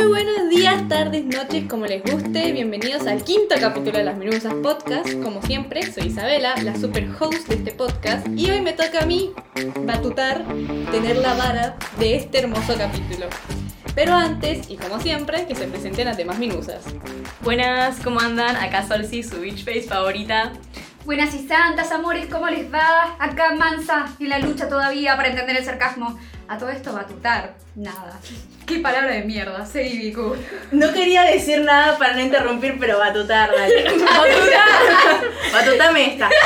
Muy buenos días, tardes, noches, como les guste. Bienvenidos al quinto capítulo de las Minusas Podcast. Como siempre, soy Isabela, la super host de este podcast. Y hoy me toca a mí batutar, tener la vara de este hermoso capítulo. Pero antes, y como siempre, que se presenten las demás Minusas. Buenas, ¿cómo andan? Acá Solsi, su beach face favorita. Buenas y santas, amores, ¿cómo les va? Acá Mansa, en la lucha todavía para entender el sarcasmo. A todo esto batutar, nada. Qué palabra de mierda, Vicu. No quería decir nada para no interrumpir, pero batutar, dale. Batutame esta.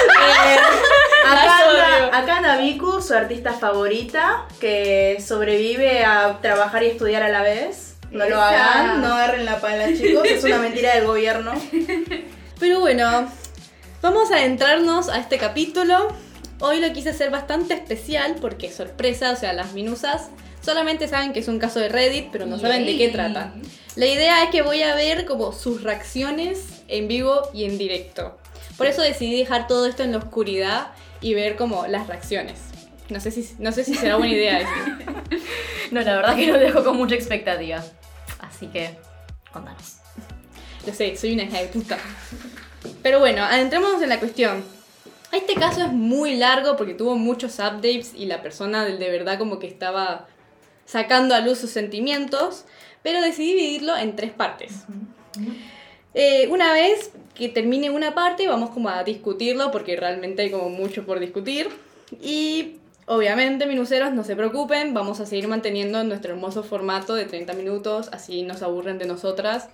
Eh, acá, anda, acá anda su artista favorita, que sobrevive a trabajar y estudiar a la vez. No lo hagan, no agarren la pala, chicos. Es una mentira del gobierno. Pero bueno, vamos a adentrarnos a este capítulo. Hoy lo quise hacer bastante especial porque es sorpresa, o sea, las minusas solamente saben que es un caso de Reddit, pero no saben de qué trata. La idea es que voy a ver como sus reacciones en vivo y en directo. Por eso decidí dejar todo esto en la oscuridad y ver como las reacciones. No sé si, no sé si será buena idea eso. No, la verdad que nos dejó con mucha expectativa. Así que, contanos. Lo sé, soy una hija de puta. Pero bueno, adentrémonos en la cuestión. Este caso es muy largo porque tuvo muchos updates y la persona de verdad como que estaba sacando a luz sus sentimientos, pero decidí dividirlo en tres partes. Eh, una vez que termine una parte vamos como a discutirlo porque realmente hay como mucho por discutir y obviamente minuceros no se preocupen, vamos a seguir manteniendo nuestro hermoso formato de 30 minutos, así no se aburren de nosotras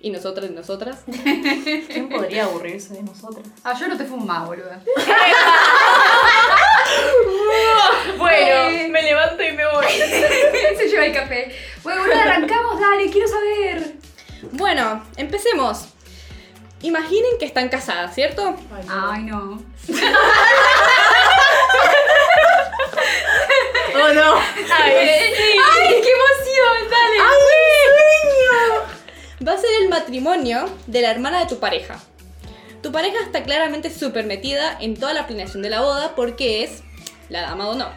y nosotras de nosotras. ¿Quién podría aburrirse de nosotros? Ah, yo no te fumo más, boluda. Bueno, me levanto y me voy. Se lleva el café. Bueno, bueno, arrancamos, dale, quiero saber. Bueno, empecemos. Imaginen que están casadas, ¿cierto? Ay, no. ¡Oh, no! Ay, ¡Ay, qué emoción! Dale. Va a ser el matrimonio de la hermana de tu pareja. Tu pareja está claramente súper metida en toda la planeación de la boda porque es la dama de honor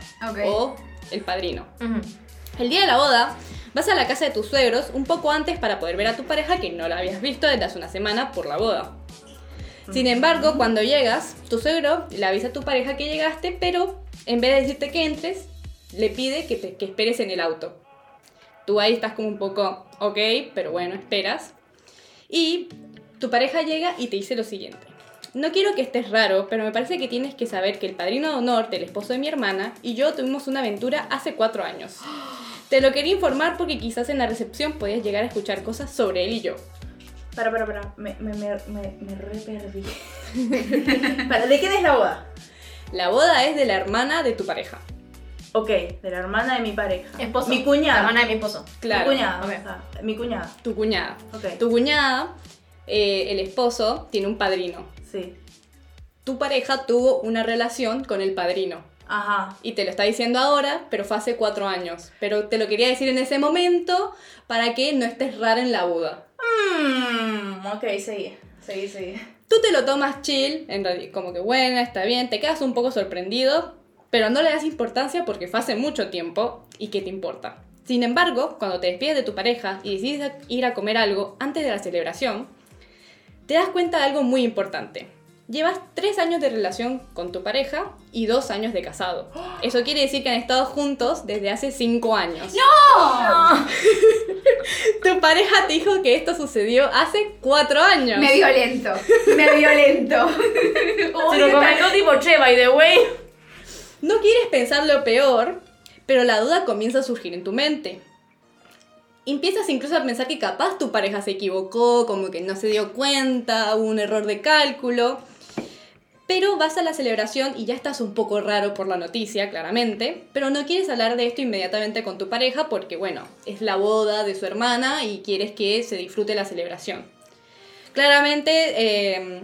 o el padrino. El día de la boda vas a la casa de tus suegros un poco antes para poder ver a tu pareja que no la habías visto desde hace una semana por la boda. Sin embargo, cuando llegas, tu suegro le avisa a tu pareja que llegaste, pero en vez de decirte que entres, le pide que, te, que esperes en el auto. Tú ahí estás como un poco, ok, pero bueno, esperas. Y tu pareja llega y te dice lo siguiente. No quiero que estés raro, pero me parece que tienes que saber que el padrino de honor del esposo de mi hermana y yo tuvimos una aventura hace cuatro años. Te lo quería informar porque quizás en la recepción podías llegar a escuchar cosas sobre él y yo. Para, para, para. Me, me, me, me, me re perdí. para, ¿de quién es la boda? La boda es de la hermana de tu pareja. Ok, de la hermana de mi pareja. Esposo. Mi cuñada. La hermana de mi esposo. Claro. Mi cuñada. ok. o sea, mi cuñada. Tu cuñada. Ok. Tu cuñada, eh, el esposo, tiene un padrino. Sí. Tu pareja tuvo una relación con el padrino. Ajá. Y te lo está diciendo ahora, pero fue hace cuatro años. Pero te lo quería decir en ese momento para que no estés rara en la boda. Mmm, ok, seguí. Seguí, seguí. Tú te lo tomas chill, en realidad, como que bueno, está bien, te quedas un poco sorprendido, pero no le das importancia porque fue hace mucho tiempo y qué te importa. Sin embargo, cuando te despides de tu pareja y decides ir a comer algo antes de la celebración, te das cuenta de algo muy importante. Llevas tres años de relación con tu pareja y dos años de casado. Eso quiere decir que han estado juntos desde hace cinco años. Tu pareja te dijo que esto sucedió hace cuatro años. Me violento. Me violento. Se lo comentó tipo, che, by the way. No quieres pensar lo peor, pero la duda comienza a surgir en tu mente. Empiezas incluso a pensar que capaz tu pareja se equivocó, como que no se dio cuenta, hubo un error de cálculo. Pero vas a la celebración y ya estás un poco raro por la noticia, claramente, pero no quieres hablar de esto inmediatamente con tu pareja porque, bueno, es la boda de su hermana y quieres que se disfrute la celebración. Claramente, eh,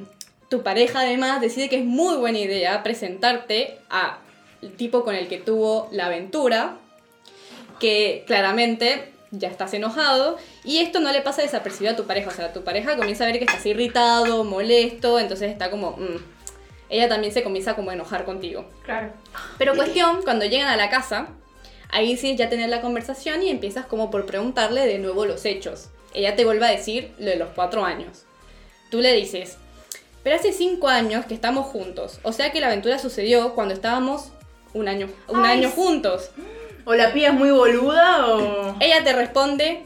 tu pareja además decide que es muy buena idea presentarte a el tipo con el que tuvo la aventura, que claramente ya estás enojado y esto no le pasa desapercibido a tu pareja, o sea, tu pareja comienza a ver que estás irritado, molesto, entonces está como... mm, ella también se comienza como a enojar contigo. Claro. Pero cuestión, cuando llegan a la casa, Ahí sí ya tenés la conversación y empiezas como por preguntarle de nuevo los hechos. Ella te vuelve a decir lo de los cuatro años. Tú le dices, pero hace cinco años que estamos juntos. O sea que la aventura sucedió cuando estábamos un año, un Ay, año juntos. O la piba es muy boluda o. Ella te responde,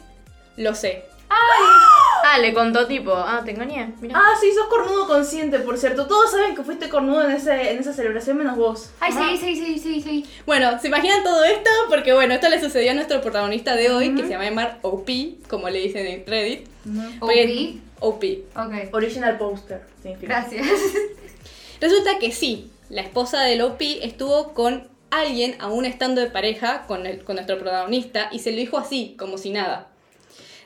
lo sé. Ah, le contó tipo, ah, te engañé. Mira. Ah, sí, sos cornudo consciente, por cierto. Todos saben que fuiste cornudo en, ese, en esa celebración menos vos. Ay, sí, sí, sí, sí, sí. Bueno, ¿se imaginan todo esto? Porque bueno, esto le sucedió a nuestro protagonista de hoy, que se llama Emar OP, como le dicen en Reddit. Porque- OP. Ok. Original poster, significa. Gracias. Resulta que sí, la esposa del OP estuvo con alguien, aún estando de pareja, con, el- con nuestro protagonista, y se lo dijo así, como si nada.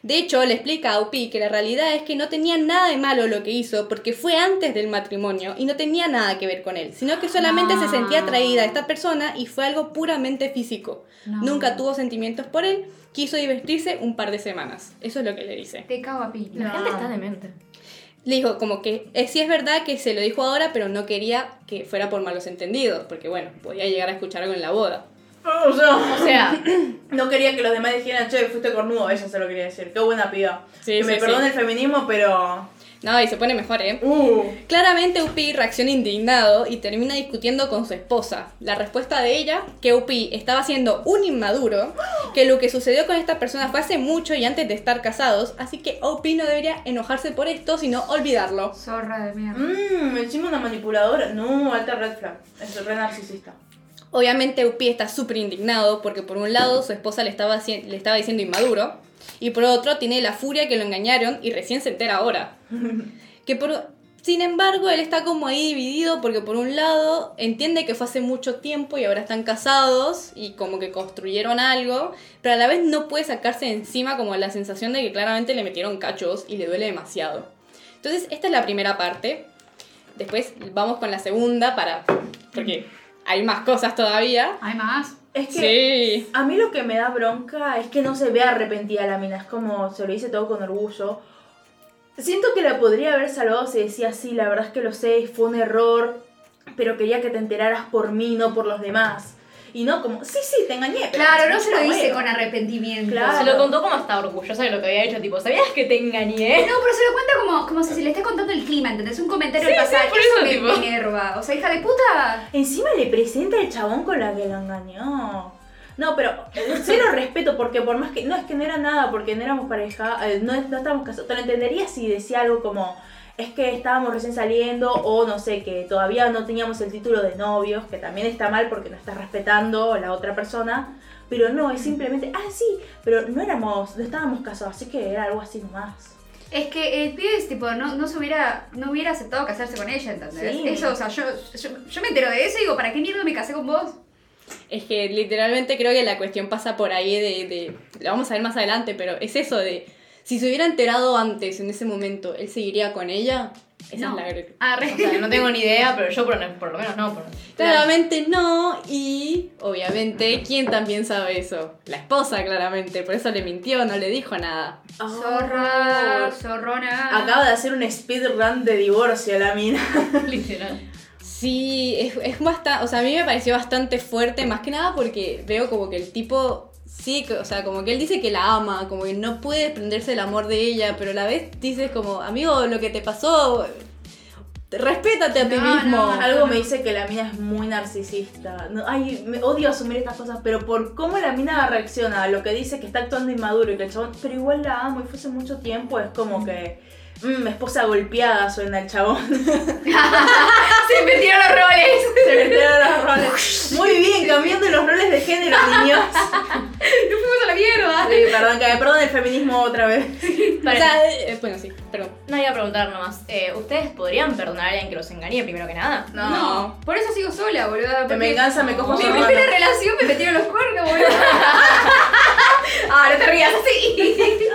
De hecho, le explica a OP que la realidad es que no tenía nada de malo lo que hizo porque fue antes del matrimonio y no tenía nada que ver con él, sino que solamente se sentía atraída a esta persona y fue algo puramente físico. No. Nunca tuvo sentimientos por él, quiso divertirse un par de semanas. Eso es lo que le dice. Te cago a pi. La No. gente está demente. Le dijo como que eh, sí es verdad que se lo dijo ahora, pero no quería que fuera por malos entendidos, porque bueno, podía llegar a escuchar algo en la boda. O sea, O sea, no quería que los demás dijeran, che, fuiste cornudo. Ella se lo quería decir. Qué buena piba. Sí, que me perdone sí. el feminismo, pero. No, y se pone mejor, ¿eh? Uh. Claramente Upi reacciona indignado y termina discutiendo con su esposa. La respuesta de ella, que Upi estaba siendo un inmaduro, que lo que sucedió con esta persona fue hace mucho y antes de estar casados, así que Upi no debería enojarse por esto, sino olvidarlo. Zorra de mierda. Mmm, encima una manipuladora. No, alta red flag. Es re narcisista. Obviamente Upi está súper indignado porque por un lado su esposa le estaba, le estaba diciendo inmaduro y por otro tiene la furia que lo engañaron y recién se entera ahora. que por, sin embargo él está como ahí dividido porque por un lado entiende que fue hace mucho tiempo y ahora están casados y como que construyeron algo, pero a la vez no puede sacarse de encima como la sensación de que claramente le metieron cachos y le duele demasiado. Entonces esta es la primera parte. Después vamos con la segunda para... porque hay más cosas todavía. ¿Hay más? Es que. Sí. A mí lo que me da bronca es que no se ve arrepentida la mina, es como se lo dice todo con orgullo. Siento que la podría haber salvado si decía, sí, la verdad es que lo sé, fue un error, pero quería que te enteraras por mí, no por los demás. Y no como, sí, sí, te engañé. pero Claro, no se lo dice bueno". con arrepentimiento. Claro. se lo contó como hasta orgullosa de lo que había hecho. Tipo, ¿sabías que te engañé? No, pero se lo cuenta como, como si se le esté contando el clima, ¿entendés? Un comentario Sí, del sí, pasado. por eso eso, me tipo. me enerva. O sea, hija de puta. Encima le presenta el chabón con la que lo engañó. No, pero cero respeto, porque por más que. No, es que no era nada, porque no éramos pareja, eh, no, no estábamos casados. Te lo entendería si decía algo como. Es que estábamos recién saliendo, o no sé, que todavía no teníamos el título de novios, que también está mal porque no estás respetando a la otra persona. Pero no, es simplemente. Ah, sí, pero no éramos. No estábamos casados, así que era algo así nomás. Es que el pibe es tipo, no, no se hubiera, no hubiera aceptado casarse con ella, ¿entendés? Sí. Eso, o sea, yo, yo, yo me entero de eso y digo, ¿para qué mierda me casé con vos? Es que literalmente creo que la cuestión pasa por ahí de, de- Lo vamos a ver más adelante, pero es eso de... Si se hubiera enterado antes, en ese momento, ¿él seguiría con ella? Esa No. es la... Ah, re- O sea, no tengo ni idea, pero yo por, por lo menos no. Por, Claramente no, y obviamente, ¿quién también sabe eso? La esposa, claramente, por eso le mintió, no le dijo nada. Zorra, zorrona. Acaba de hacer un speedrun de divorcio la mina. Literal. Sí, es, es bastante, o sea, a mí me pareció bastante fuerte, más que nada porque veo como que el tipo, sí, o sea, como que él dice que la ama, como que no puede desprenderse del amor de ella, pero a la vez dices como, amigo, lo que te pasó, respétate a ti mismo. no, Algo me dice que la mina es muy narcisista. Ay, me odio asumir estas cosas, pero por cómo la mina reacciona a lo que dice que está actuando inmaduro y que el chabón, pero igual la amo y fue hace mucho tiempo, es como que, mmm, esposa golpeada suena el chabón. Se metieron los roles. Se metieron los roles. Muy bien, cambiando los roles de género, niños. Nos fuimos a la mierda. Sí, perdón, que me perdón el feminismo otra vez. O sea, eh, bueno, sí, perdón. No iba a preguntar nomás. Eh, ¿Ustedes podrían perdonar a alguien que los engañe primero que nada? No. No. Por eso sigo sola, boludo. De venganza me cojo a su Mi hermano. primera relación me metieron los cuernos, boludo. ah, no te rías así.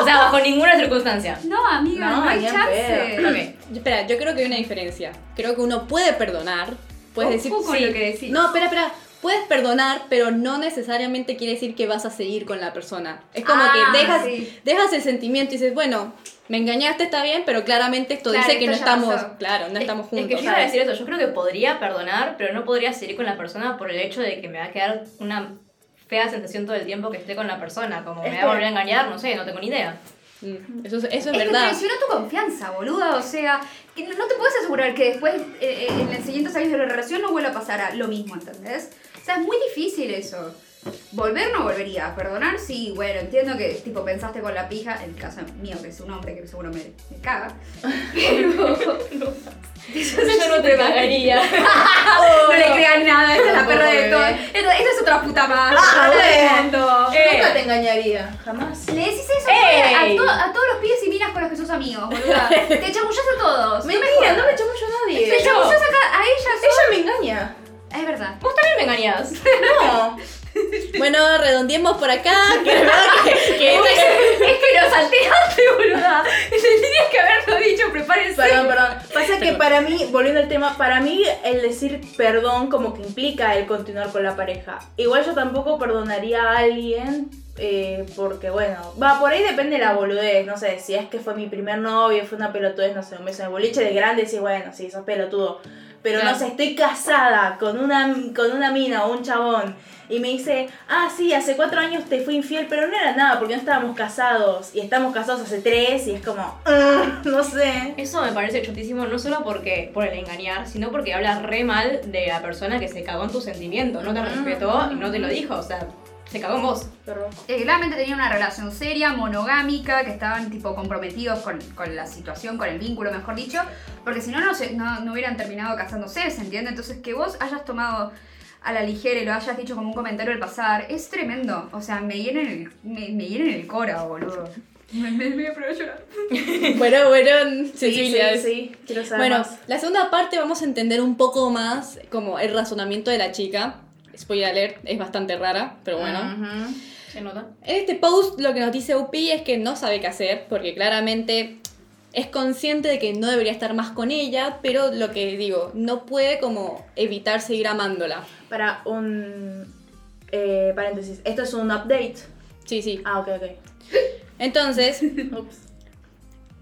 O sea, bajo ninguna circunstancia. No, amiga, No, no, hay ni en chance. pedo. Ok. Espera, yo creo que hay una diferencia. Creo que uno puede perdonar, puedes decir Ojo con sí. lo que decís. No, espera, espera. Puedes perdonar, pero no necesariamente quiere decir que vas a seguir con la persona. Es como Ah, que dejas, sí. dejas el sentimiento y dices, bueno, me engañaste, está bien, pero claramente esto Claro, dice que no esto estamos, pasó. claro, no estamos Es juntos. que yo iba a decir eso. Yo creo que podría perdonar, pero no podría seguir con la persona por el hecho de que me va a quedar una fea sensación todo el tiempo que esté con la persona. Como Es me que- va a volver a engañar, no sé, no tengo ni idea. Mm, Eso, es- eso es Es que verdad. traicionó tu confianza, boluda. O sea, que no, no te puedes asegurar que después, eh, eh, en los siguientes años de la relación, no vuelva a pasar a lo mismo, ¿entendés? Sea, es muy difícil eso. Volver no volvería, perdonar sí, bueno, entiendo que tipo pensaste con la pija, en el caso mío, que es un hombre que seguro me, me caga. Pero. Eso Yo no te cagaría. no le crean nada, esta es la perra de todo. Esta, esta es otra puta más. Ah, bueno. Eh. Nunca te engañaría, jamás. Le decís eso a, to- a todos los pibes y minas con los que sos amigos, boluda. Te chamullas a todos. Mentira, jodas. no me chamullo a nadie. Te chamullas acá a ella. Ella me engaña. Es verdad. Vos también me engañás. No. Bueno, redondeemos por acá. Que es verdad que, que es que lo salteaste, boluda. Tendrías que haberlo dicho, prepárense. Perdón, perdón. Pasa que para mí, volviendo al tema, para mí el decir perdón como que implica el continuar con la pareja. Igual yo tampoco perdonaría a alguien eh, porque, bueno, va, por ahí depende de la boludez. No sé, si es que fue mi primer novio, fue una pelotudez, no sé, un beso de boliche de grande, sí, bueno, sí, sos pelotudo. Pero Claro. no sé, estoy casada con una, con una mina o un chabón y me dice, ah, sí, hace cuatro años te fui infiel, pero no era nada porque no estábamos casados. Y estamos casados hace tres y es como, "Ah, no sé. Eso me parece chotísimo, no solo porque por el engañar, sino porque habla re mal de la persona que se cagó en tus sentimientos, no te respetó y no te lo dijo, o sea, se cagó en vos. Eh, claramente tenían una relación seria, monogámica, que estaban tipo comprometidos con, con la situación, con el vínculo, mejor dicho, porque si no, no, se- no, no hubieran terminado casándose, ¿se entiende? Entonces, que vos hayas tomado a la ligera y lo hayas dicho como un comentario al pasar, es tremendo. O sea, me hieren el, me, me hieren el cora, boludo. Me, me, me voy a poner a llorar. Bueno, bueno, Sí, sensibilidades. sí, sí, quiero saber Bueno, más. la segunda parte vamos a entender un poco más como el razonamiento de la chica. Spoiler alert, es bastante rara, pero bueno. ¿Se nota? En este post lo que nos dice Upi es que no sabe qué hacer, porque claramente es consciente de que no debería estar más con ella, pero lo que digo, no puede como evitar seguir amándola. Para un eh, paréntesis, esto es un update. Sí, sí. Ah, ok, ok. Entonces, Ups.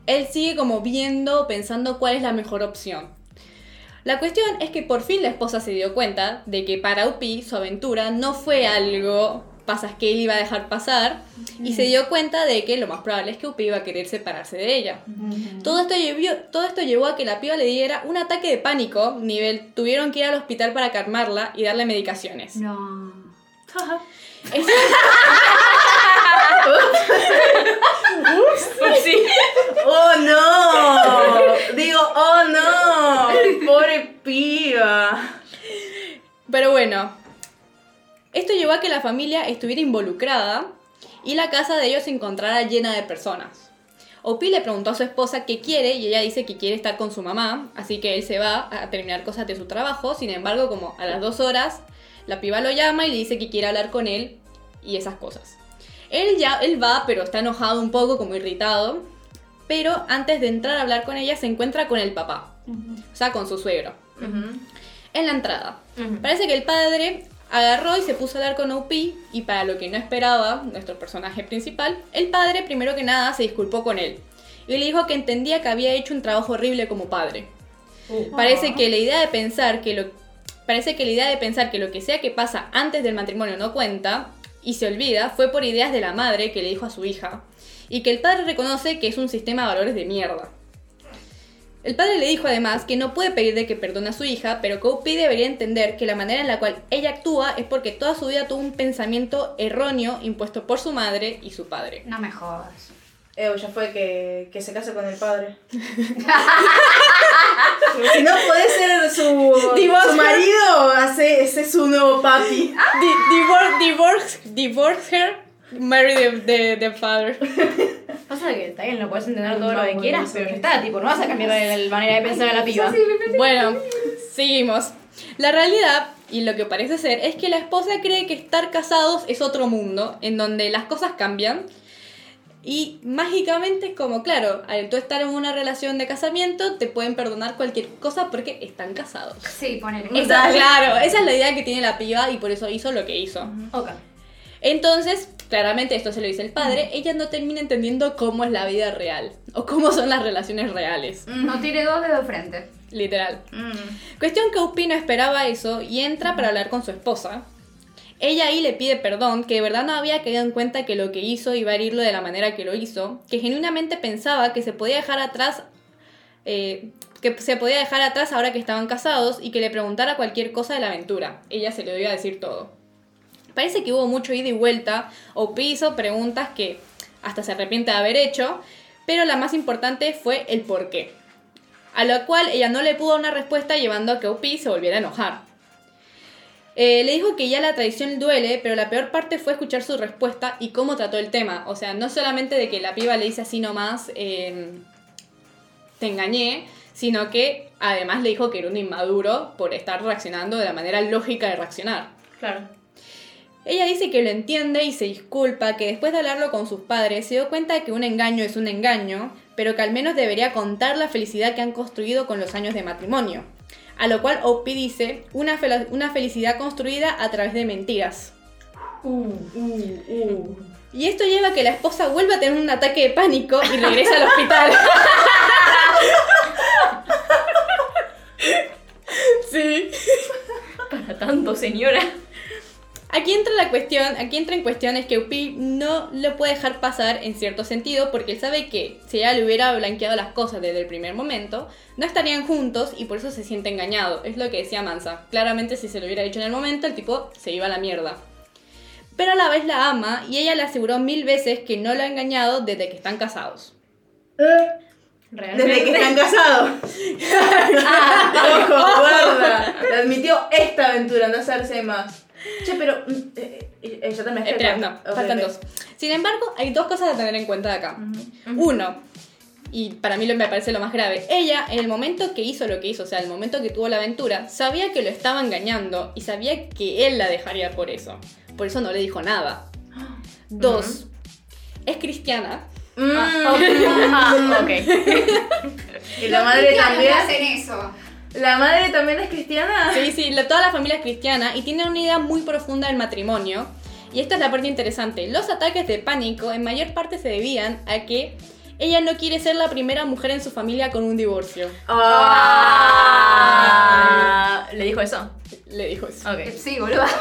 él sigue como viendo, pensando cuál es la mejor opción. La cuestión es que por fin la esposa se dio cuenta de que para Upi su aventura no fue algo pasas que él iba a dejar pasar y se dio cuenta de que lo más probable es que Upi iba a querer separarse de ella. Todo esto, llevó, todo esto llevó a que la piba le diera un ataque de pánico, nivel tuvieron que ir al hospital para calmarla y darle medicaciones. No. Sí. ¡Oh, no! Digo, ¡oh, no! ¡Pobre piba! Pero bueno, esto llevó a que la familia estuviera involucrada y la casa de ellos se encontrara llena de personas. Opi le preguntó a su esposa qué quiere y ella dice que quiere estar con su mamá, así que él se va a terminar cosas de su trabajo. Sin embargo, como a las dos horas, la piba lo llama y le dice que quiere hablar con él y esas cosas. Él ya, él va, pero está enojado un poco, como irritado. Pero antes de entrar a hablar con ella, se encuentra con el papá, o sea, con su suegro, en la entrada. Parece que el padre agarró y se puso a hablar con OP y para lo que no esperaba nuestro personaje principal, el padre primero que nada se disculpó con él. Y le dijo que entendía que había hecho un trabajo horrible como padre. Parece que la idea de pensar que lo parece que la idea de pensar que lo que sea que pasa antes del matrimonio no cuenta y se olvida fue por ideas de la madre que le dijo a su hija y que el padre reconoce que es un sistema de valores de mierda. El padre le dijo además que no puede pedirle que perdone a su hija, pero Opie debería entender que la manera en la cual ella actúa es porque toda su vida tuvo un pensamiento erróneo impuesto por su madre y su padre. No me jodas. Eh, ya fue que, que se case con el padre. si no podés ser su, Divorce. su marido, hace, ese es su nuevo papi. Di- divorce, divorce, divorce her, marry the, the, the father. Pasa que está bien, lo puedes entender todo lo que quieras, pero ya está, tipo, no vas a cambiar la la manera de pensar a la piba. Bueno, seguimos. La realidad, y lo que parece ser, es que la esposa cree que estar casados es otro mundo, en donde las cosas cambian. Y mágicamente es como, claro, al tú estar en una relación de casamiento, te pueden perdonar cualquier cosa porque están casados. Sí, ponele. Esa, claro, esa es la idea que tiene la piba y por eso hizo lo que hizo. Ok. Entonces, claramente esto se lo dice el padre, ella no termina entendiendo cómo es la vida real o cómo son las relaciones reales, No tiene dos dedos frente. literal. Cuestión que Upi no esperaba eso y entra para hablar con su esposa. Ella ahí le pide perdón, que de verdad no había caído en cuenta que lo que hizo iba a herirlo de la manera que lo hizo, que genuinamente pensaba que se podía dejar atrás, eh, que se podía dejar atrás ahora que estaban casados y que le preguntara cualquier cosa de la aventura. Ella se lo iba a decir todo. Parece que hubo mucho ida y vuelta, o hizo preguntas que hasta se arrepiente de haber hecho, pero la más importante fue el por qué. A lo cual ella no le pudo una respuesta llevando a que Opie se volviera a enojar. Eh, le dijo que ya la traición duele, pero la peor parte fue escuchar su respuesta y cómo trató el tema. O sea, no solamente de que la piba le dice así nomás, eh, te engañé, sino que además le dijo que era un inmaduro por estar reaccionando de la manera lógica de reaccionar. Claro. Ella dice que lo entiende y se disculpa, que después de hablarlo con sus padres se dio cuenta de que un engaño es un engaño, pero que al menos debería contar la felicidad que han construido con los años de matrimonio. A lo cual Opie dice, una, fel- una felicidad construida a través de mentiras. Uh, uh, uh. Y esto lleva a que la esposa vuelva a tener un ataque de pánico y regresa al hospital. sí. Para tanto, señora. Aquí entra la cuestión, aquí entra en cuestión es que Upi no lo puede dejar pasar en cierto sentido porque él sabe que si ella le hubiera blanqueado las cosas desde el primer momento, no estarían juntos y por eso se siente engañado. Es lo que decía Mansa. Claramente si se lo hubiera dicho en el momento, el tipo se iba a la mierda. Pero a la vez la ama y ella le aseguró mil veces que no lo ha engañado desde que están casados. Realmente. Desde que están casados. Ojo, guarda. Lo admitió esta aventura, no hacerse más. Che, pero. mm, eh, eh, eh, ya terminaste. Espera, no, Ok, faltan ok. dos. Sin embargo, hay dos cosas a tener en cuenta de acá. Uno, y para mí lo, me parece lo más grave, ella en el momento que hizo lo que hizo, o sea, el momento que tuvo la aventura, sabía que lo estaba engañando y sabía que él la dejaría por eso. Por eso no le dijo nada. Dos, es cristiana. Mm, Ah, ok. y la madre también. hacen eso. ¿La madre también es cristiana? Sí, sí, la- toda la familia es cristiana y tiene una idea muy profunda del matrimonio. Y esta es la parte interesante. Los ataques de pánico en mayor parte se debían a que ella no quiere ser la primera mujer en su familia con un divorcio. Ah. ¿Le dijo eso? Le dijo eso. Ok. Sí, boludo.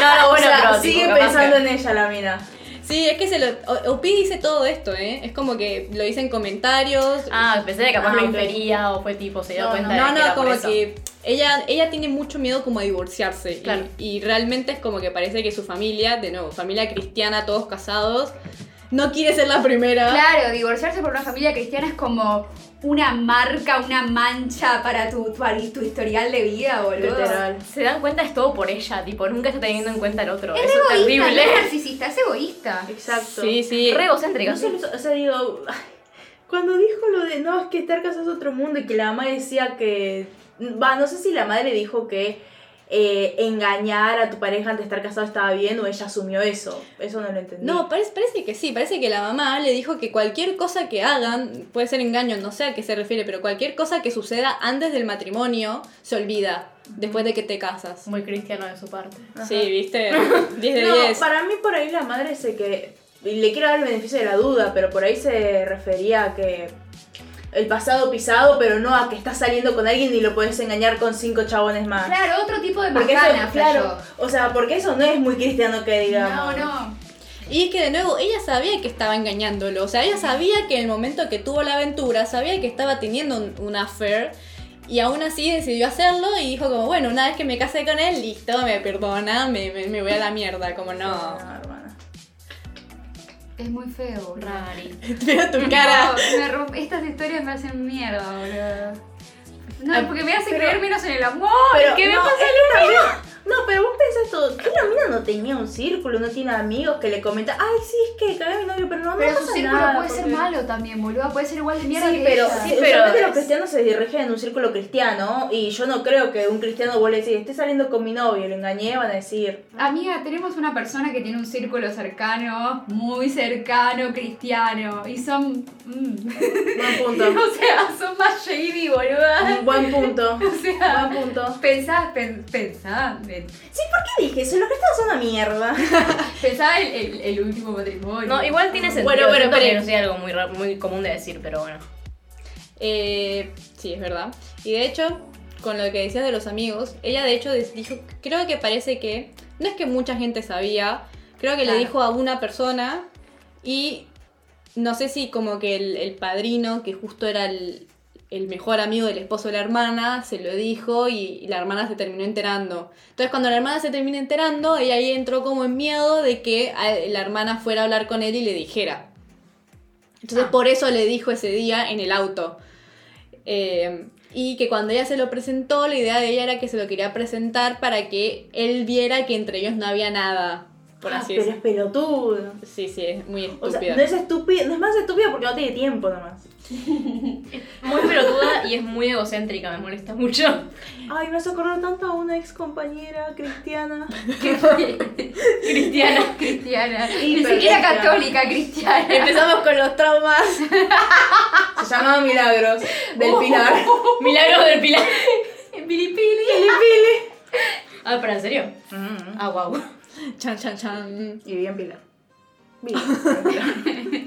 No, no, O bueno, sea, pero tipo, sigue capaz pensando que- en ella la mina. Sí, es que se lo. O- Opi dice todo esto, ¿eh? Es como que lo dice en comentarios. Ah, pensé que capaz Ah, lo infería o fue tipo, se dio No, cuenta no, de no, que no, era por como eso. que ella, ella tiene mucho miedo como a divorciarse. y- Claro. Y, realmente es como que parece que su familia, de nuevo, familia cristiana, todos casados, no quiere ser la primera. Claro, divorciarse por una familia cristiana es como una marca, una mancha para tu, tu, tu historial de vida, boludo. Literal. Se dan cuenta es todo por ella, tipo, nunca está teniendo en cuenta el otro. Es Eso es egoísta, terrible. es narcisista, es egoísta. Exacto. Sí, sí. Re egocéntrica. No solo o sea, digo, cuando dijo lo de no, es que estar casado es otro mundo y que la mamá decía que, va, no sé si la madre dijo que eh, engañar a tu pareja antes de estar casado estaba bien o ella asumió eso. Eso no lo entendí. No, parece, parece que sí, parece que la mamá le dijo que cualquier cosa que hagan, puede ser engaño, no sé a qué se refiere, pero cualquier cosa que suceda antes del matrimonio se olvida después de que te casas. Muy cristiano de su parte. Ajá. Sí, viste, 10 de No, 10. para mí por ahí la madre se que le quiero dar el beneficio de la duda, pero por ahí se refería a que el pasado pisado, pero no a que estás saliendo con alguien y lo puedes engañar con cinco chabones más. Claro, otro tipo de Porque macana, eso, claro, o sea, porque eso no es muy cristiano que digamos. No, no. Y es que de nuevo, ella sabía que estaba engañándolo. O sea, ella sabía que en el momento que tuvo la aventura, sabía que estaba teniendo un, un affair. Y aún así decidió hacerlo y dijo como, bueno, una vez que me casé con él, listo, me perdona, me, me, me voy a la mierda. Como no. Es muy feo, boludo. Rari. Veo tu cara. No, me romp- Estas historias me hacen mierda, boludo. No, Ah, porque me hace pero- creer menos en el amor. Pero ¿Qué me no, pasa? también- No, pero vos pensás todo, que la mina no tenía un círculo, no tiene amigos que le comentan, ay, sí, es que cagué a mi novio, pero no, no Pero su pasa círculo nada, puede ser porque- malo también, boludo. Puede ser igual de mierda Sí, que pero, ella. sí, pero usualmente los cristianos se dirigen en un círculo cristiano y yo no creo que un cristiano vuelva a decir, estoy saliendo con mi novio, lo engañé, van a decir, Amiga, tenemos una persona que tiene un círculo cercano, muy cercano, cristiano. Y son. mm. buen punto, o sea, son más shady, boluda. buen punto, O sea, buen punto. pensá, pen- pensá, Sí, ¿por qué dije eso? Los cristianos son una mierda. pensá el, el, el último matrimonio. No, igual tiene sentido. Bueno, bueno, que pero- no sea algo muy, muy común de decir, pero bueno. Eh, sí, es verdad. Y de hecho, con lo que decías de los amigos, ella de hecho dijo, creo que parece que no es que mucha gente sabía, creo que le dijo a una persona y no sé si como que el, el padrino, que justo era el, el mejor amigo del esposo de la hermana, se lo dijo y, la hermana se terminó enterando. Entonces cuando la hermana se terminó enterando, ella ahí entró como en miedo de que la hermana fuera a hablar con él y le dijera. Entonces Ah. por eso le dijo ese día en el auto. Eh, y que cuando ella se lo presentó, la idea de ella era que se lo quería presentar para que él viera que entre ellos no había nada. Por Ah, así pero es pelotudo. Sí, sí, es muy O sea, estúpida. no es estúpido, no es más estúpido porque no tiene tiempo nomás. Muy pelotuda y es muy egocéntrica, me molesta mucho. Ay, me hace acordar tanto a una ex compañera cristiana. Cristiana. Cristiana. Ni siquiera católica, cristiana. Empezamos con los traumas. Se llamaba Milagros, del Pilar. Milagros del Pilar. Pilipili. Ah, pero en serio. Mm. Ah, wow. Chan, chan, chan. Y bien Pilar. Bien, bien Pilar.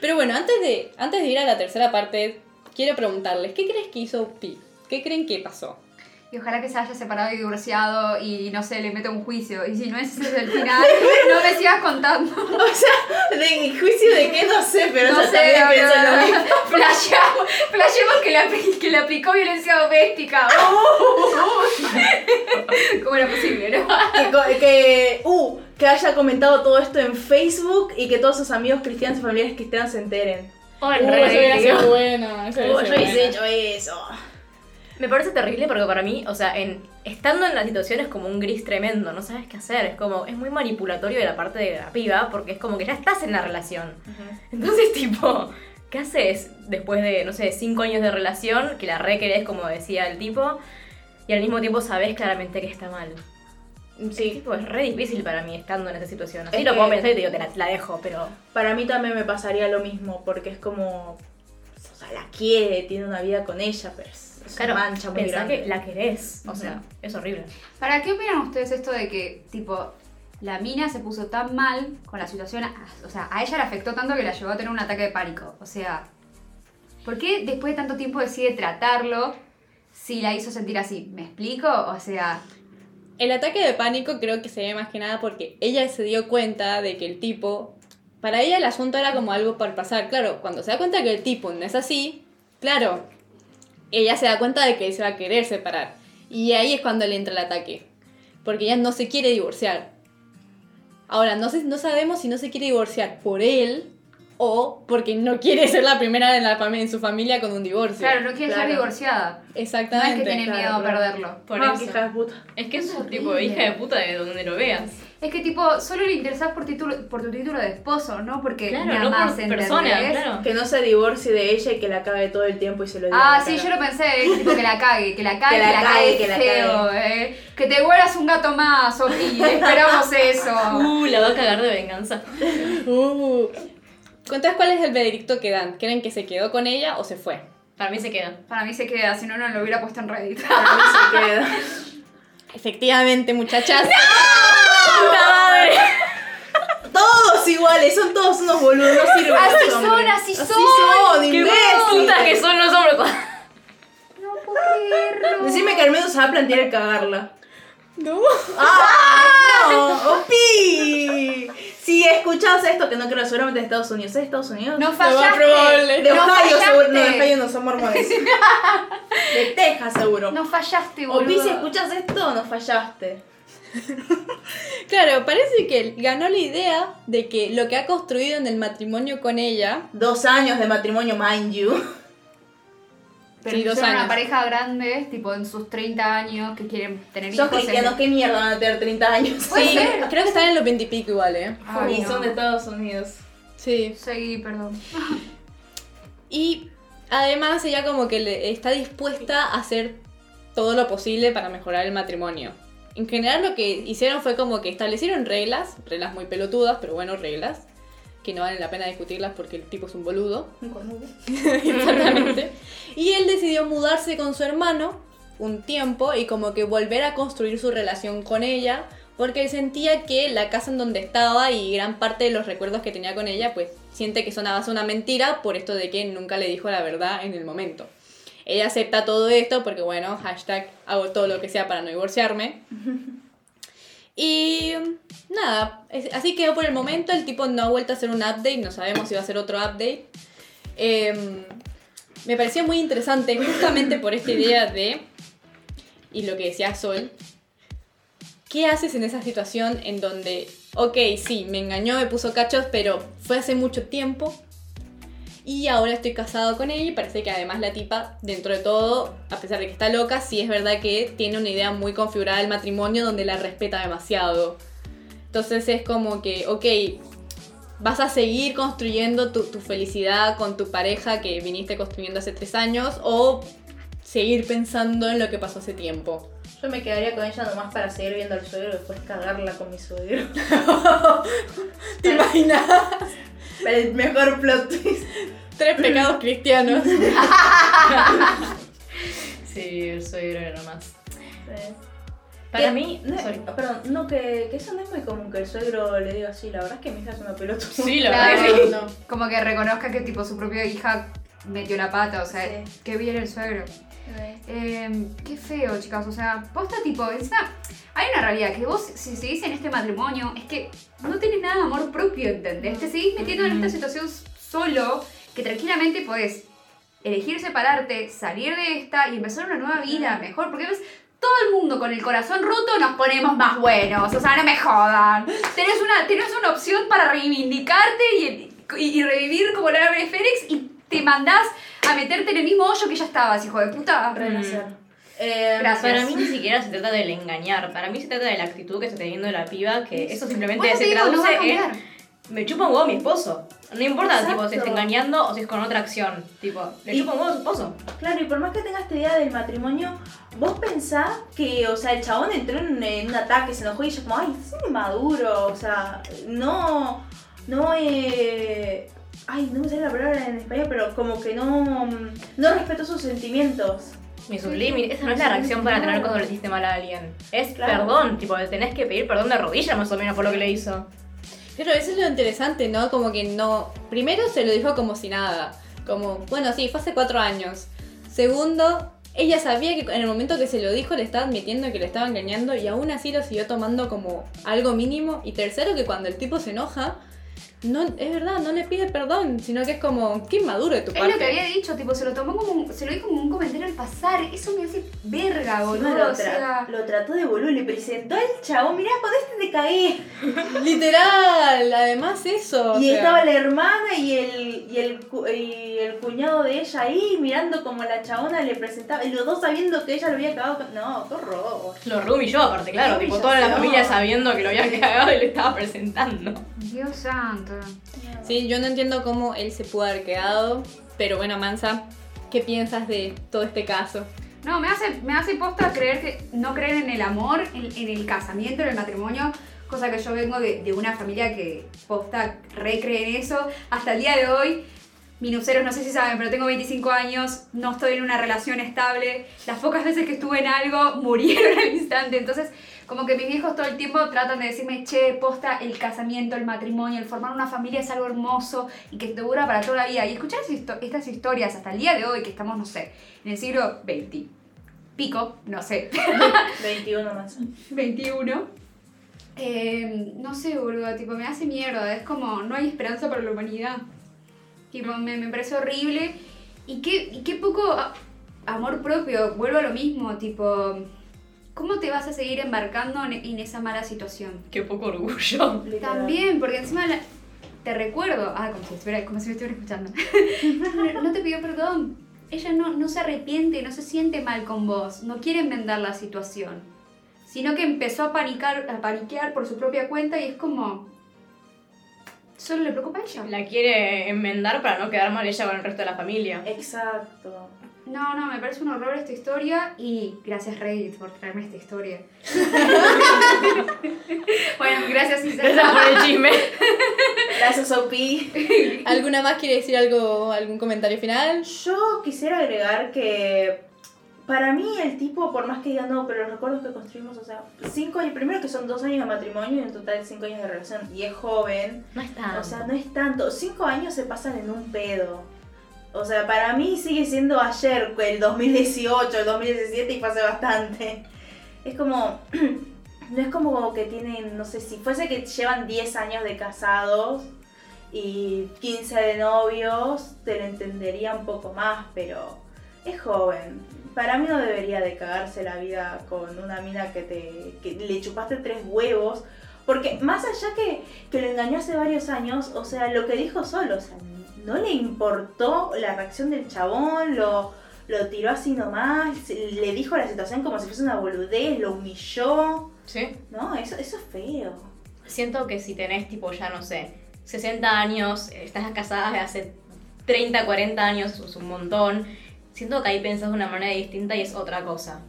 Pero bueno, antes de, antes de ir a la tercera parte, quiero preguntarles, ¿qué crees que hizo Pi? ¿Qué creen que pasó? Y ojalá que se haya separado y divorciado y no sé, le meta un juicio. Y si no es el final, no me sigas contando. O sea, de juicio de qué no sé, pero no yo sé, también pienso boludo. lo mismo. Flasheamos, flasheamos que, le que le aplicó violencia doméstica. ¿Cómo era posible, no? Que, que, uh, que haya comentado todo esto en Facebook y que todos sus amigos cristianos y familiares cristianos se enteren. Oh, Uh, eso hubiera sido bueno. eso Oh, yo hubiese hecho eso. Me parece terrible porque para mí, o sea, en, estando en la situación es como un gris tremendo, no sabes qué hacer, es como, es muy manipulatorio de la parte de la piba porque es como que ya estás en la relación. Entonces, tipo, ¿qué haces después de, no sé, cinco años de relación, que la re querés, como decía el tipo, y al mismo tiempo sabes claramente que está mal? Sí, Tipo, es re difícil para mí estando en esa situación. Así Es lo puedo pensar y te digo, te la, la dejo, pero... para mí también me pasaría lo mismo, porque es como. O sea, la quiere, tiene una vida con ella, pero es, Claro, una mancha muy pensá grande. que la querés, o sea, es horrible. ¿Para qué opinan ustedes esto de que, tipo, la mina se puso tan mal con la situación? O sea, a ella le afectó tanto que la llevó a tener un ataque de pánico. O sea, ¿por qué después de tanto tiempo decide tratarlo si la hizo sentir así? ¿Me explico? O sea, El ataque de pánico creo que se ve más que nada porque ella se dio cuenta de que el tipo, para ella el asunto era como algo por pasar. Claro, cuando se da cuenta que el tipo no es así, claro, ella se da cuenta de que él se va a querer separar. Y ahí es cuando le entra el ataque. Porque ella no se quiere divorciar. Ahora, no, sé, no sabemos si no se quiere divorciar por él o porque no quiere ser la primera en, la en su familia con un divorcio. claro, no quiere claro. ser divorciada. No es Exactamente. que tiene claro, miedo a perderlo. Por Ah, eso. hija de puta. Es que es un tipo de hija de puta de donde lo veas. Es que, tipo, solo le interesás por, título, por tu título de esposo, ¿no? Porque Claro, nada no más, por ¿entendés? persona, claro. Que no se divorcie de ella y que la cague todo el tiempo y se lo diga. Ah, sí, yo lo pensé, eh, tipo que la cague, que la cague, que la, cague, que la feo, eh. Que te vuelas un gato más, Sofi, esperamos eso. Uh, la va a cagar de venganza. Uh. Entonces, ¿cuál es el veredicto que dan? ¿Creen que se quedó con ella o se fue? Para mí se queda. Para mí se queda, si no, no lo hubiera puesto en Reddit. Para mí se queda. Efectivamente, muchachas. Todos iguales, son todos unos boludos, no sirven Así los son, hombres. así son. son, ¡Qué imbéciles. putas que son los hombres! No puedo creerlo. Decime que al menos se va a plantear el cagarla. No. ¡Ah! ¡No! ¡Opi! Si escuchás esto, que no creo, seguramente de Estados Unidos. ¿Es de Estados Unidos? No fallaste. probable. De no Ohio, seguro. No, de. Ohio no son mormones. De Texas, seguro. No fallaste, boludo. Opi, si escuchas esto, no fallaste. Claro, parece que él ganó la idea de que lo que ha construido en el matrimonio con ella. Dos años de matrimonio, mind you. Pero Sí, dos son una años. pareja grande, tipo en sus 30 años, que quieren tener Son hijos. cristianos, en- ¿qué mierda van a tener 30 años? Sí, creo que están en los 20 y pico igual, ¿eh? Ay, y no. son de Estados Unidos. Sí. Seguí, perdón. Y además ella como que le está dispuesta a hacer todo lo posible para mejorar el matrimonio. En general lo que hicieron fue como que establecieron reglas, reglas muy pelotudas, pero bueno, reglas, que no valen la pena discutirlas porque el tipo es un boludo. Exactamente. Y él decidió mudarse con su hermano un tiempo y como que volver a construir su relación con ella, porque él sentía que la casa en donde estaba y gran parte de los recuerdos que tenía con ella, pues siente que son a base de una mentira por esto de que nunca le dijo la verdad en el momento. Ella acepta todo esto porque, bueno, hashtag hago todo lo que sea para no divorciarme. Y nada, así quedó por el momento. El tipo no ha vuelto a hacer un update, no sabemos si va a hacer otro update. Em, me pareció muy interesante justamente por esta idea de, y lo que decía Sol, ¿qué haces en esa situación en donde, ok, sí, me engañó, me puso cachos, pero fue hace mucho tiempo? Y ahora estoy casado con ella y parece que además la tipa, dentro de todo, a pesar de que está loca, sí es verdad que tiene una idea muy configurada del matrimonio donde la respeta demasiado. Entonces es como que, ok, vas a seguir construyendo tu, tu felicidad con tu pareja que viniste construyendo hace tres años o seguir pensando en lo que pasó hace tiempo. Yo me quedaría con ella nomás para seguir viendo al suegro y después cagarla con mi suegro. ¿Te imaginas? El mejor plot twist. Tres pecados cristianos. Sí, el suegro era nomás. Para Que- mí, no, sorry. perdón, no, que, que eso no es muy común que el suegro le diga así, la verdad es que mi hija es una pelota. Sí, la Claro. verdad que sí. No. Como que reconozca que tipo su propia hija metió la pata, o sea, Sí. qué bien el suegro. Eh, qué feo, chicas. O sea, posta tipo, encima, hay una realidad que vos, si seguís en este matrimonio, es que no tenés nada de amor propio, ¿entendés? Te seguís metiendo en esta situación solo, que tranquilamente podés elegir separarte, salir de esta y empezar una nueva vida mejor. Porque ves, todo el mundo con el corazón roto nos ponemos más buenos. O sea, no me jodan. Tenés una, tenés una opción para reivindicarte y, y, y revivir como la ave de Fénix y te mandás a meterte en el mismo hoyo que ya estabas, hijo de puta. Renacer. Eh, Gracias. Para mí ni siquiera se trata del engañar, para mí se trata de la actitud que está teniendo la piba, que eso simplemente se digo, no va a traduce en cambiar. me chupa un huevo mi esposo. No importa Exacto. tipo si está engañando o si es con otra acción, tipo, le Y- chupa un huevo a su esposo. Claro, y por más que tengas esta idea del matrimonio, vos pensás que, o sea, el chabón entró en, en un ataque, se enojó y ella como, ay, estás inmaduro, o sea, no, no, eh, ay, no me sale la palabra en español, pero como que no, no respetó sus sentimientos. Mi sublime, esa no es la reacción para tener cuando le hiciste mal a alguien. Es Claro. perdón, tipo, tenés que pedir perdón de rodillas más o menos por lo que le hizo. Pero eso es lo interesante, ¿no? Como que no. Primero se lo dijo como si nada. Como, bueno, sí, fue hace cuatro años. Segundo, ella sabía que en el momento que se lo dijo le estaba admitiendo que le estaba engañando y aún así lo siguió tomando como algo mínimo. Y tercero, que cuando el tipo se enoja, no, es verdad, no le pide perdón, sino que es como, qué inmaduro de tu Es parte. lo que había dicho, tipo, se lo tomó como un- se lo dijo como un comentario al pasar. Eso me hace verga, boludo. lo, O sea, lo trató de boludo, le presentó al chabón, mirá, con este te cagué. Literal, además eso. o y sea. estaba la hermana y el, y, el, cu- y el cuñado de ella ahí mirando como la chabona le presentaba, y los dos sabiendo que ella lo había cagado. con- No, qué horror. Lo rehumilló aparte, claro, tipo, toda la familia sabiendo que lo había cagado y le estaba presentando. Dios santo. Sí, yo no entiendo cómo él se pudo haber quedado, pero bueno, Mansa, ¿qué piensas de todo este caso? No, me hace, me hace posta creer que no creer en el amor, en, en el casamiento, en el matrimonio, cosa que yo vengo de, de una familia que posta recree en eso. Hasta el día de hoy, minuceros no sé si saben, pero tengo 25 años, no estoy en una relación estable. Las pocas veces que estuve en algo murieron al instante. Entonces, como que mis viejos todo el tiempo tratan de decirme, che, posta, el casamiento, el matrimonio, el formar una familia es algo hermoso y que te dura para toda la vida. Y escuchar estas historias hasta el día de hoy, que estamos, no sé, en el siglo XX, pico, no sé, 21 más. 21. eh, no sé, boludo, tipo, me hace mierda. Es como, no hay esperanza para la humanidad. Tipo, me, me parece horrible. Y qué, y qué poco amor propio. Vuelvo a lo mismo, tipo, ¿cómo te vas a seguir embarcando en, en esa mala situación? Qué poco orgullo. También, porque encima la- te recuerdo, ah, como si, estuviera, como si me estuviera escuchando. no, no te pidió perdón. Ella no, no se arrepiente, no se siente mal con vos, no quiere enmendar la situación. Sino que empezó a panicar, a paniquear por su propia cuenta y es como. Solo le preocupa a ella. La quiere enmendar para no quedar mal ella con el resto de la familia. Exacto. No, no, me parece un horror esta historia y gracias Reddit por traerme esta historia. bueno, gracias Isa. Gracias por el chisme. Gracias, OP. ¿Alguna más quiere decir algo, algún comentario final? Yo quisiera agregar que para mí el tipo, por más que diga no, pero los recuerdos que construimos, o sea, cinco años, primero que son dos años de matrimonio y en total cinco años de relación, y es joven, No está. o sea, no es tanto, cinco años se pasan en un pedo. O sea, para mí sigue siendo ayer, el 2018, el 2017 y hace bastante. Es como, no es como que tienen, no sé, si fuese que llevan 10 años de casados y 15 de novios, te lo entendería un poco más, pero es joven. Para mí no debería de cagarse la vida con una mina que te que le chupaste tres huevos. Porque más allá que, que lo engañó hace varios años, o sea, lo que dijo solo, o sea, no le importó la reacción del chabón, lo, lo tiró así nomás, le dijo la situación como si fuese una boludez, lo humilló. Sí. No, eso, eso es feo. Siento que si tenés tipo ya no sé, 60 años, estás casada de hace 30, 40 años, es un montón. Siento que ahí pensás de una manera distinta y es otra cosa.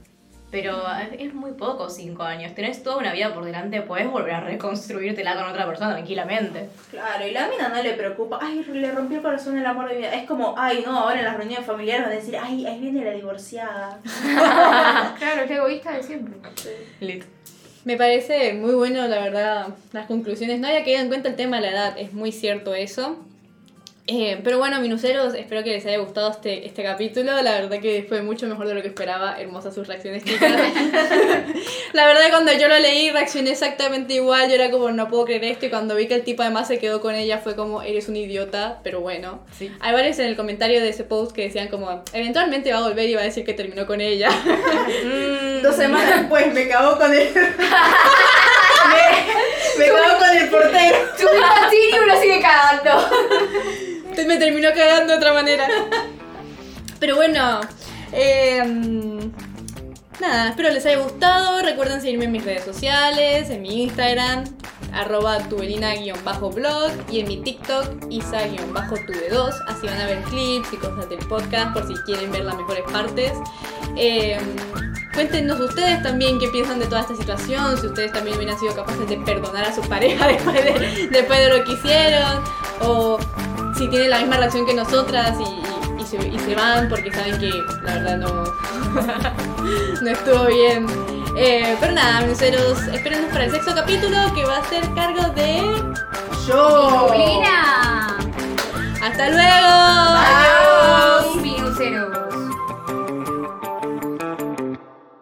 Pero es- muy poco 5 años. Tenés toda una vida por delante, puedes volver a reconstruírtela con otra persona tranquilamente. Claro, y la mina no le preocupa, ay, le rompió el corazón el amor de mi vida. Es como, ay, no, ahora en las reuniones familiares van a decir, ay, ahí viene la divorciada. Claro, es la egoísta de siempre. Lit. Me parece muy bueno, la verdad, las conclusiones. No había quedado en cuenta el tema de la edad, es muy cierto eso. Eh, pero bueno, minuceros, espero que les haya gustado este, este capítulo. La verdad que fue mucho mejor de lo que esperaba. Hermosas sus reacciones, chicas. la verdad, cuando yo lo leí, reaccioné exactamente igual. Yo era como, no puedo creer esto. Y cuando vi que el tipo además se quedó con ella, fue como, eres un idiota. Pero bueno, Sí. hay varios en el comentario de ese post que decían, como, eventualmente va a volver y va a decir que terminó con ella. Dos semanas después me cagó con el. me, me cagó con el portero. Y uno sigue cagando. Me terminó cagando de otra manera. Pero bueno, eh, nada, espero les haya gustado. Recuerden seguirme en mis redes sociales, en mi Instagram, arroba tubelina-blog y en mi TikTok, isa-tube2. Así van a ver clips y cosas del podcast por si quieren ver las mejores partes. Eh, cuéntenos ustedes también qué piensan de toda esta situación, si ustedes también hubieran sido capaces de perdonar a su pareja después de, después de lo que hicieron, o si tienen la misma reacción que nosotras y, se, van porque saben que la verdad no, no estuvo bien. Eh, pero nada, miseros, espérenos para el sexto capítulo que va a ser cargo de. ¡Yo! Lina. ¡Hasta luego! ¡Adiós!